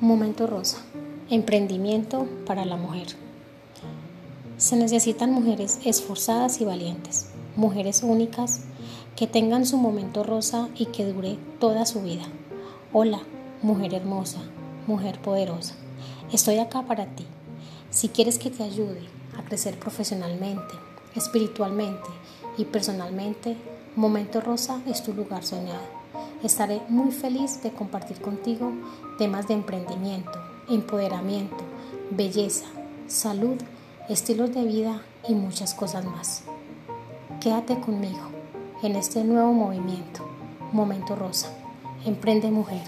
Momento Rosa. Emprendimiento para la mujer. Se necesitan mujeres esforzadas y valientes, mujeres únicas que tengan su momento rosa y que dure toda su vida. Hola, mujer hermosa, mujer poderosa. Estoy acá para ti. Si quieres que te ayude a crecer profesionalmente, espiritualmente y personalmente, Momento Rosa es tu lugar soñado. Estaré muy feliz de compartir contigo temas de emprendimiento, empoderamiento, belleza, salud, estilos de vida y muchas cosas más. Quédate conmigo en este nuevo movimiento, Momento Rosa. Emprende mujer.